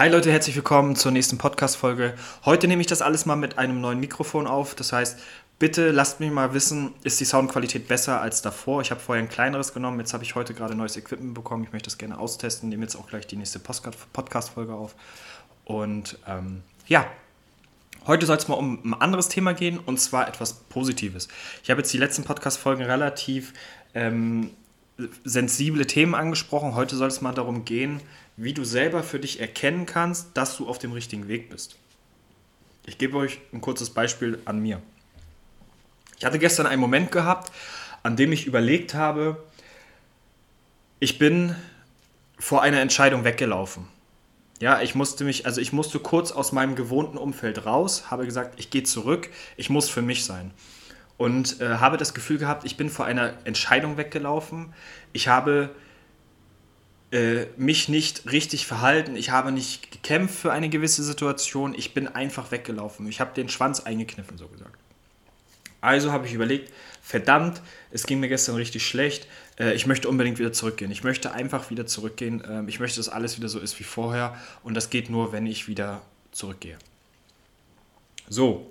Hi Leute, herzlich willkommen zur nächsten Podcast-Folge. Heute nehme ich das alles mal mit einem neuen Mikrofon auf. Das heißt, bitte lasst mich mal wissen, ist die Soundqualität besser als davor? Ich habe vorher ein kleineres genommen, jetzt habe ich heute gerade neues Equipment bekommen. Ich möchte das gerne austesten, nehme jetzt auch gleich die nächste Podcast-Folge auf. Und ähm, ja, Heute soll es mal um ein anderes Thema gehen und zwar etwas Positives. Ich habe jetzt die letzten Podcast-Folgen relativ ähm, sensible Themen angesprochen. Heute soll es mal darum gehen, wie du selber für dich erkennen kannst, dass du auf dem richtigen Weg bist. Ich gebe euch ein kurzes Beispiel an mir. Ich hatte gestern einen Moment gehabt, an dem ich überlegt habe, ich bin vor einer Entscheidung weggelaufen. Ja, ich musste mich, also ich musste kurz aus meinem gewohnten Umfeld raus, habe gesagt, ich gehe zurück, ich muss für mich sein. Und äh, habe das Gefühl gehabt, ich bin vor einer Entscheidung weggelaufen. Ich habe äh, mich nicht richtig verhalten, ich habe nicht gekämpft für eine gewisse Situation, ich bin einfach weggelaufen. Ich habe den Schwanz eingekniffen, so gesagt. Also habe ich überlegt, verdammt, es ging mir gestern richtig schlecht, äh, ich möchte unbedingt wieder zurückgehen. Ich möchte einfach wieder zurückgehen. Äh, ich möchte, dass alles wieder so ist wie vorher und das geht nur, wenn ich wieder zurückgehe. So.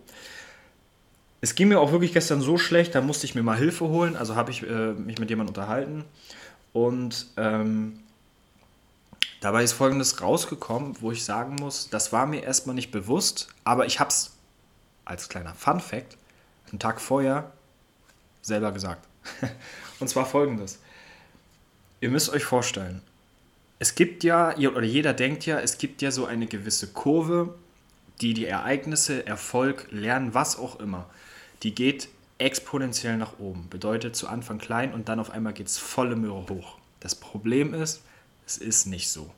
Es ging mir auch wirklich gestern so schlecht, da musste ich mir mal Hilfe holen. Also habe ich äh, mich mit jemandem unterhalten und ähm, Dabei ist Folgendes rausgekommen, wo ich sagen muss, das war mir erstmal nicht bewusst, aber ich habe es als kleiner Fun Fact einen Tag vorher selber gesagt. Und zwar Folgendes. Ihr müsst euch vorstellen, es gibt ja, oder jeder denkt ja, es gibt ja so eine gewisse Kurve, die die Ereignisse, Erfolg, Lernen, was auch immer, die geht exponentiell nach oben. Bedeutet zu Anfang klein und dann auf einmal geht es volle Möhre hoch. Das Problem ist, es ist nicht so.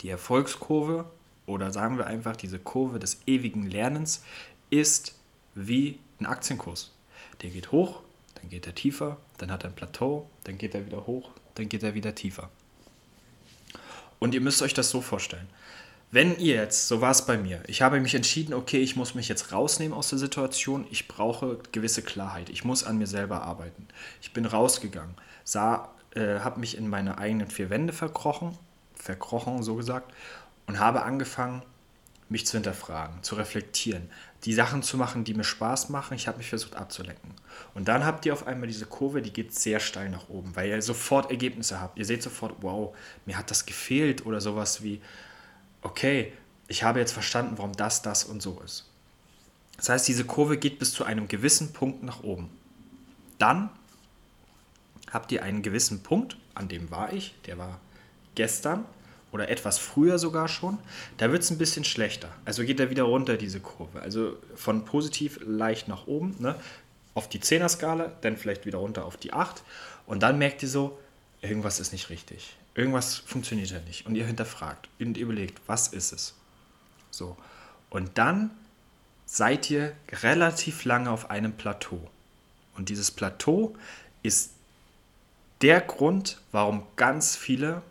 Die Erfolgskurve oder sagen wir einfach diese Kurve des ewigen Lernens ist wie ein Aktienkurs. Der geht hoch, dann geht er tiefer, dann hat er ein Plateau, dann geht er wieder hoch, dann geht er wieder tiefer. Und ihr müsst euch das so vorstellen. Wenn ihr jetzt, so war es bei mir, ich habe mich entschieden, okay, ich muss mich jetzt rausnehmen aus der Situation, ich brauche gewisse Klarheit, ich muss an mir selber arbeiten. Ich bin rausgegangen, sah äh, habe mich in meine eigenen vier Wände verkrochen, verkrochen so gesagt, und habe angefangen, mich zu hinterfragen, zu reflektieren, die Sachen zu machen, die mir Spaß machen. Ich habe mich versucht abzulenken. Und dann habt ihr auf einmal diese Kurve, die geht sehr steil nach oben, weil ihr sofort Ergebnisse habt. Ihr seht sofort, wow, mir hat das gefehlt oder sowas wie, okay, ich habe jetzt verstanden, warum das, das und so ist. Das heißt, diese Kurve geht bis zu einem gewissen Punkt nach oben. Dann habt ihr einen gewissen Punkt, an dem war ich, der war gestern oder etwas früher sogar schon, da wird es ein bisschen schlechter. Also geht er wieder runter, diese Kurve. Also von positiv leicht nach oben, ne? auf die 10er-Skala, dann vielleicht wieder runter auf die 8. Und dann merkt ihr so, irgendwas ist nicht richtig. Irgendwas funktioniert ja nicht. Und ihr hinterfragt und ihr überlegt, was ist es? So. Und dann seid ihr relativ lange auf einem Plateau. Und dieses Plateau ist der Grund, warum ganz viele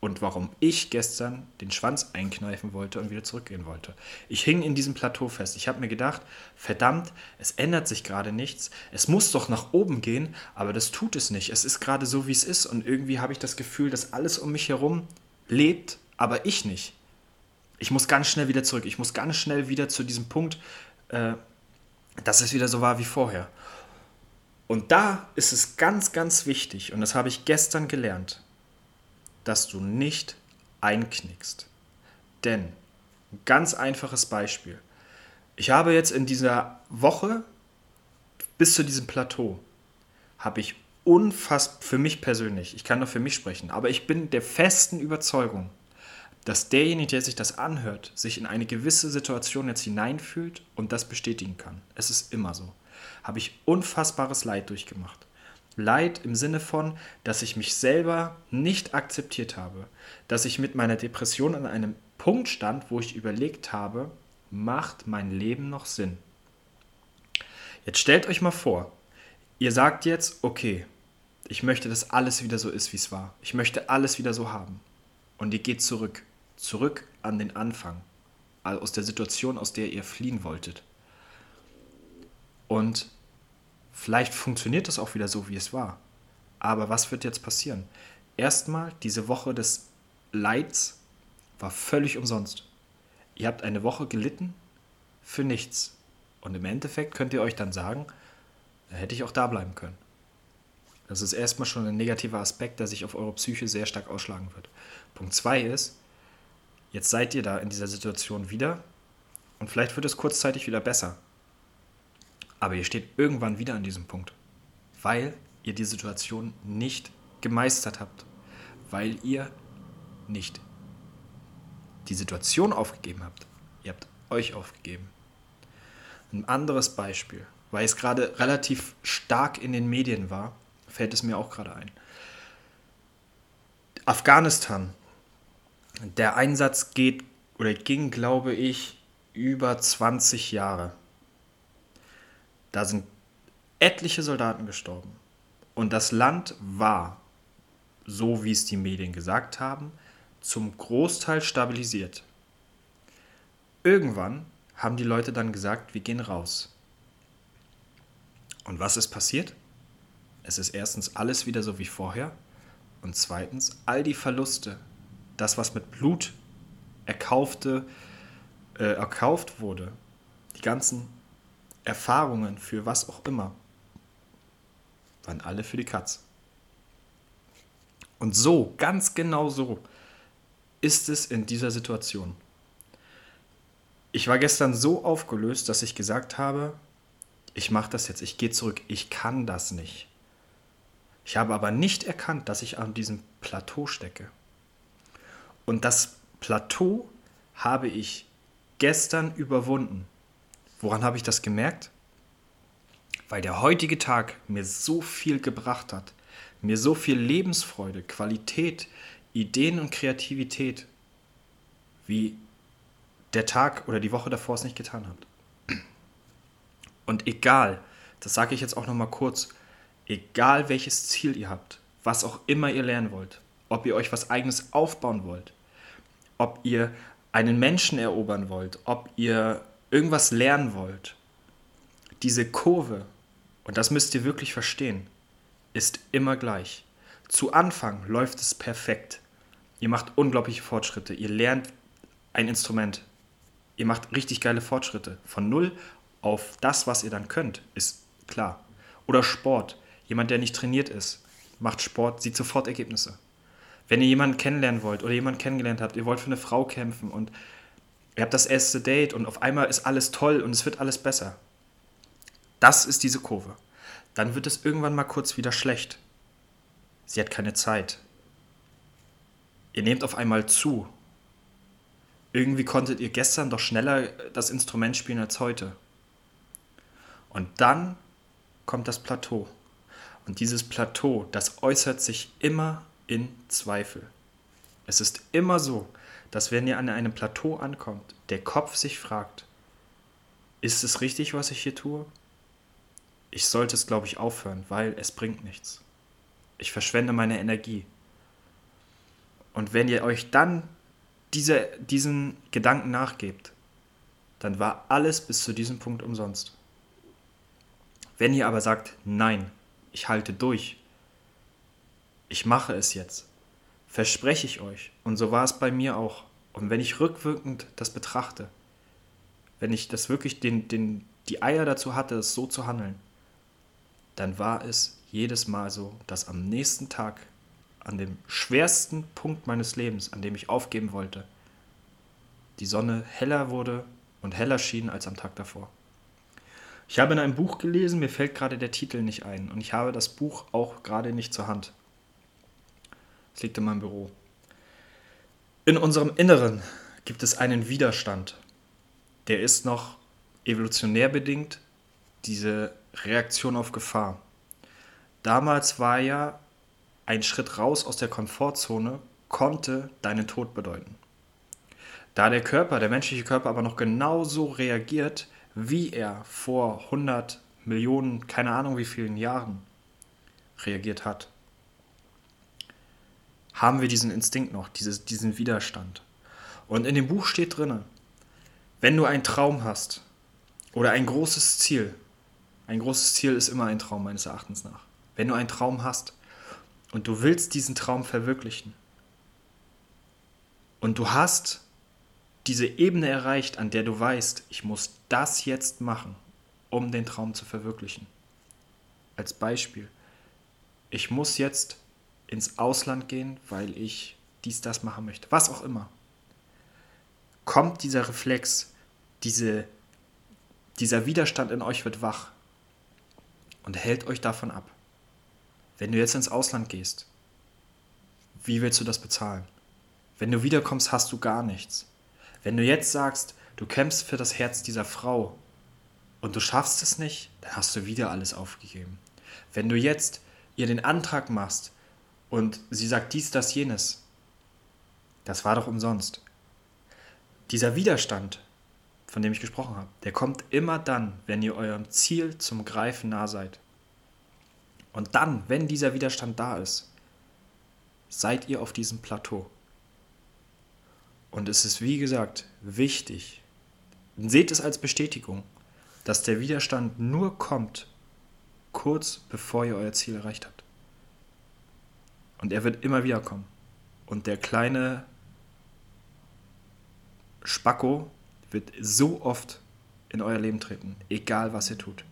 und warum ich gestern den Schwanz einkneifen wollte und wieder zurückgehen wollte. Ich hing in diesem Plateau fest. Ich habe mir gedacht, verdammt, es ändert sich gerade nichts. Es muss doch nach oben gehen, aber das tut es nicht. Es ist gerade so, wie es ist und irgendwie habe ich das Gefühl, dass alles um mich herum lebt, aber ich nicht. Ich muss ganz schnell wieder zurück. Ich muss ganz schnell wieder zu diesem Punkt, äh, dass es wieder so war wie vorher. Und da ist es ganz, ganz wichtig, und das habe ich gestern gelernt, dass du nicht einknickst. Denn, ganz einfaches Beispiel. Ich habe jetzt in dieser Woche bis zu diesem Plateau, habe ich unfassbar, für mich persönlich, ich kann nur für mich sprechen, aber ich bin der festen Überzeugung, dass derjenige, der sich das anhört, sich in eine gewisse Situation jetzt hineinfühlt und das bestätigen kann. Es ist immer so habe ich unfassbares Leid durchgemacht. Leid im Sinne von, dass ich mich selber nicht akzeptiert habe, dass ich mit meiner Depression an einem Punkt stand, wo ich überlegt habe, macht mein Leben noch Sinn? Jetzt stellt euch mal vor, ihr sagt jetzt, okay, ich möchte, dass alles wieder so ist, wie es war. Ich möchte alles wieder so haben. Und ihr geht zurück, zurück an den Anfang, also aus der Situation, aus der ihr fliehen wolltet. Und vielleicht funktioniert das auch wieder so, wie es war. Aber was wird jetzt passieren? Erstmal diese Woche des Leids war völlig umsonst. Ihr habt eine Woche gelitten für nichts. Und im Endeffekt könnt ihr euch dann sagen, da hätte ich auch da bleiben können. Das ist erstmal schon ein negativer Aspekt, der sich auf eure Psyche sehr stark ausschlagen wird. Punkt 2 ist, jetzt seid ihr da in dieser Situation wieder und vielleicht wird es kurzzeitig wieder besser. Aber ihr steht irgendwann wieder an diesem Punkt, weil ihr die Situation nicht gemeistert habt, weil ihr nicht die Situation aufgegeben habt. Ihr habt euch aufgegeben. Ein anderes Beispiel, weil es gerade relativ stark in den Medien war, fällt es mir auch gerade ein. Afghanistan. Der Einsatz geht oder ging, glaube ich, über 20 Jahre. Da sind etliche Soldaten gestorben. Und das Land war, so wie es die Medien gesagt haben, zum Großteil stabilisiert. Irgendwann haben die Leute dann gesagt, wir gehen raus. Und was ist passiert? Es ist erstens alles wieder so wie vorher und zweitens all die Verluste, das was mit Blut erkaufte, äh, erkauft wurde, die ganzen Erfahrungen für was auch immer, waren alle für die Katz. Und so, ganz genau so, ist es in dieser Situation. Ich war gestern so aufgelöst, dass ich gesagt habe, ich mache das jetzt, ich gehe zurück, ich kann das nicht. Ich habe aber nicht erkannt, dass ich an diesem Plateau stecke. Und das Plateau habe ich gestern überwunden. Woran habe ich das gemerkt? Weil der heutige Tag mir so viel gebracht hat, mir so viel Lebensfreude, Qualität, Ideen und Kreativität, wie der Tag oder die Woche davor es nicht getan hat. Und egal, das sage ich jetzt auch noch mal kurz, egal welches Ziel ihr habt, was auch immer ihr lernen wollt, ob ihr euch was eigenes aufbauen wollt, ob ihr einen Menschen erobern wollt, ob ihr irgendwas lernen wollt, diese Kurve, und das müsst ihr wirklich verstehen, ist immer gleich. Zu Anfang läuft es perfekt. Ihr macht unglaubliche Fortschritte. Ihr lernt ein Instrument. Ihr macht richtig geile Fortschritte. Von null auf das, was ihr dann könnt, ist klar. Oder Sport. Jemand, der nicht trainiert ist, macht Sport, sieht sofort Ergebnisse. Wenn ihr jemanden kennenlernen wollt oder jemanden kennengelernt habt, ihr wollt für eine Frau kämpfen und ihr habt das erste Date und auf einmal ist alles toll und es wird alles besser. Das ist diese Kurve. Dann wird es irgendwann mal kurz wieder schlecht. Sie hat keine Zeit. Ihr nehmt auf einmal zu. Irgendwie konntet ihr gestern doch schneller das Instrument spielen als heute. Und dann kommt das Plateau. Und dieses Plateau, das äußert sich immer in Zweifel. Es ist immer so, dass wenn ihr an einem Plateau ankommt, der Kopf sich fragt, ist es richtig, was ich hier tue? Ich sollte es, glaube ich, aufhören, weil es bringt nichts. Ich verschwende meine Energie. Und wenn ihr euch dann diese, diesen Gedanken nachgebt, dann war alles bis zu diesem Punkt umsonst. Wenn ihr aber sagt, nein, ich halte durch, ich mache es jetzt, verspreche ich euch, und so war es bei mir auch, und wenn ich rückwirkend das betrachte, wenn ich das wirklich den, den, die Eier dazu hatte, es so zu handeln, dann war es jedes Mal so, dass am nächsten Tag an dem schwersten Punkt meines Lebens, an dem ich aufgeben wollte, die Sonne heller wurde und heller schien als am Tag davor. Ich habe in einem Buch gelesen, mir fällt gerade der Titel nicht ein und ich habe das Buch auch gerade nicht zur Hand. Es liegt in meinem Büro. In unserem Inneren gibt es einen Widerstand. Der ist noch evolutionär bedingt, diese Reaktion auf Gefahr. Damals war ja ein Schritt raus aus der Komfortzone konnte deinen Tod bedeuten. Da der Körper, der menschliche Körper aber noch genauso reagiert, wie er vor 100 Millionen, keine Ahnung wie vielen Jahren reagiert hat, haben wir diesen Instinkt noch, dieses, diesen Widerstand. Und in dem Buch steht drin, wenn du einen Traum hast oder ein großes Ziel, ein großes Ziel ist immer ein Traum meines Erachtens nach. Wenn du einen Traum hast, und du willst diesen Traum verwirklichen Und du hast diese Ebene erreicht, an der du weißt, ich muss das jetzt machen, um den Traum zu verwirklichen. Als Beispiel, ich muss jetzt ins Ausland gehen, weil ich dies, das machen möchte. Was auch immer. Kommt dieser Reflex, diese, dieser Widerstand in euch wird wach und hält euch davon ab. Wenn du jetzt ins Ausland gehst, wie willst du das bezahlen? Wenn du wiederkommst, hast du gar nichts. Wenn du jetzt sagst, du kämpfst für das Herz dieser Frau und du schaffst es nicht, dann hast du wieder alles aufgegeben. Wenn du jetzt ihr den Antrag machst und sie sagt dies, das, jenes, das war doch umsonst. Dieser Widerstand, von dem ich gesprochen habe, der kommt immer dann, wenn ihr eurem Ziel zum Greifen nah seid. Und dann, wenn dieser Widerstand da ist, seid ihr auf diesem Plateau. Und es ist, wie gesagt, wichtig, seht es als Bestätigung, dass der Widerstand nur kommt, kurz bevor ihr euer Ziel erreicht habt. Und er wird immer wieder kommen. Und der kleine Spacko wird so oft in euer Leben treten, egal was ihr tut.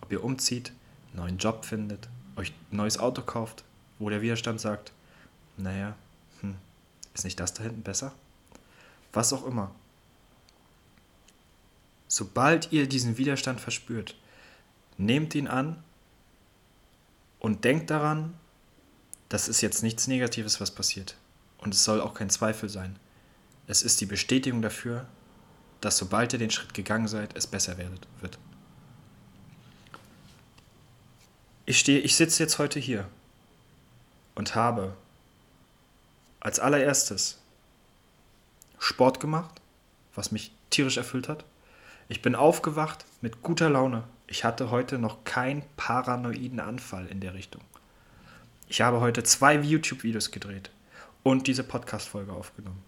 Ob ihr umzieht, einen neuen Job findet, euch ein neues Auto kauft, wo der Widerstand sagt, naja, hm, ist nicht das da hinten besser? Was auch immer. Sobald ihr diesen Widerstand verspürt, nehmt ihn an und denkt daran, das ist jetzt nichts Negatives, was passiert. Und es soll auch kein Zweifel sein. Es ist die Bestätigung dafür, dass sobald ihr den Schritt gegangen seid, es besser wird. Ich, stehe, ich sitze jetzt heute hier und habe als allererstes Sport gemacht, was mich tierisch erfüllt hat. Ich bin aufgewacht mit guter Laune. Ich hatte heute noch keinen paranoiden Anfall in der Richtung. Ich habe heute zwei YouTube-Videos gedreht und diese Podcast-Folge aufgenommen.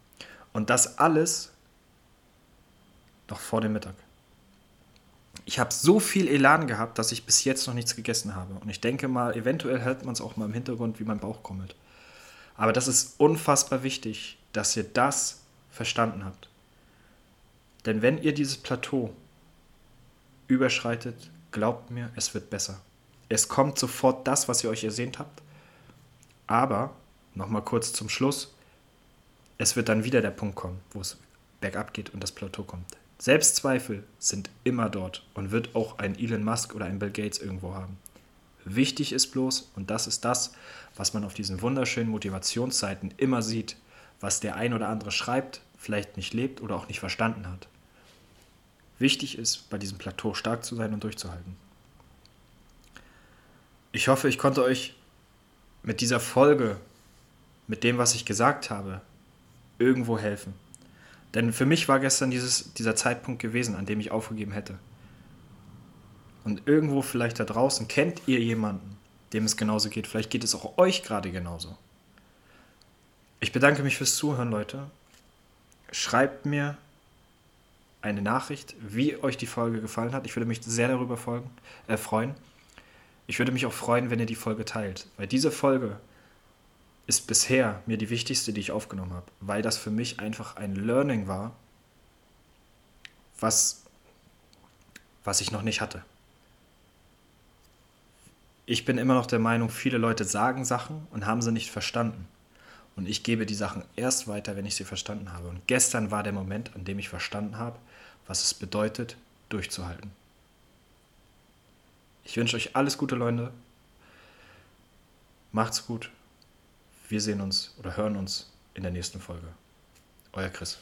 Und das alles noch vor dem Mittag. Ich habe so viel Elan gehabt, dass ich bis jetzt noch nichts gegessen habe. Und ich denke mal, eventuell hört man es auch mal im Hintergrund, wie mein Bauch krummelt. Aber das ist unfassbar wichtig, dass ihr das verstanden habt. Denn wenn ihr dieses Plateau überschreitet, glaubt mir, es wird besser. Es kommt sofort das, was ihr euch ersehnt habt. Aber, nochmal kurz zum Schluss, es wird dann wieder der Punkt kommen, wo es bergab geht und das Plateau kommt. Selbstzweifel sind immer dort und wird auch ein Elon Musk oder ein Bill Gates irgendwo haben. Wichtig ist bloß, und das ist das, was man auf diesen wunderschönen Motivationsseiten immer sieht, was der ein oder andere schreibt, vielleicht nicht lebt oder auch nicht verstanden hat. Wichtig ist, bei diesem Plateau stark zu sein und durchzuhalten. Ich hoffe, ich konnte euch mit dieser Folge, mit dem, was ich gesagt habe, irgendwo helfen. Denn für mich war gestern dieses, dieser Zeitpunkt gewesen, an dem ich aufgegeben hätte. Und irgendwo vielleicht da draußen kennt ihr jemanden, dem es genauso geht. Vielleicht geht es auch euch gerade genauso. Ich bedanke mich fürs Zuhören, Leute. Schreibt mir eine Nachricht, wie euch die Folge gefallen hat. Ich würde mich sehr darüber folgen, äh, freuen. Ich würde mich auch freuen, wenn ihr die Folge teilt, weil diese Folge ist bisher mir die wichtigste, die ich aufgenommen habe, weil das für mich einfach ein Learning war, was, was ich noch nicht hatte. Ich bin immer noch der Meinung, viele Leute sagen Sachen und haben sie nicht verstanden. Und ich gebe die Sachen erst weiter, wenn ich sie verstanden habe. Und gestern war der Moment, an dem ich verstanden habe, was es bedeutet, durchzuhalten. Ich wünsche euch alles Gute, Leute. Macht's gut. Wir sehen uns oder hören uns in der nächsten Folge. Euer Chris.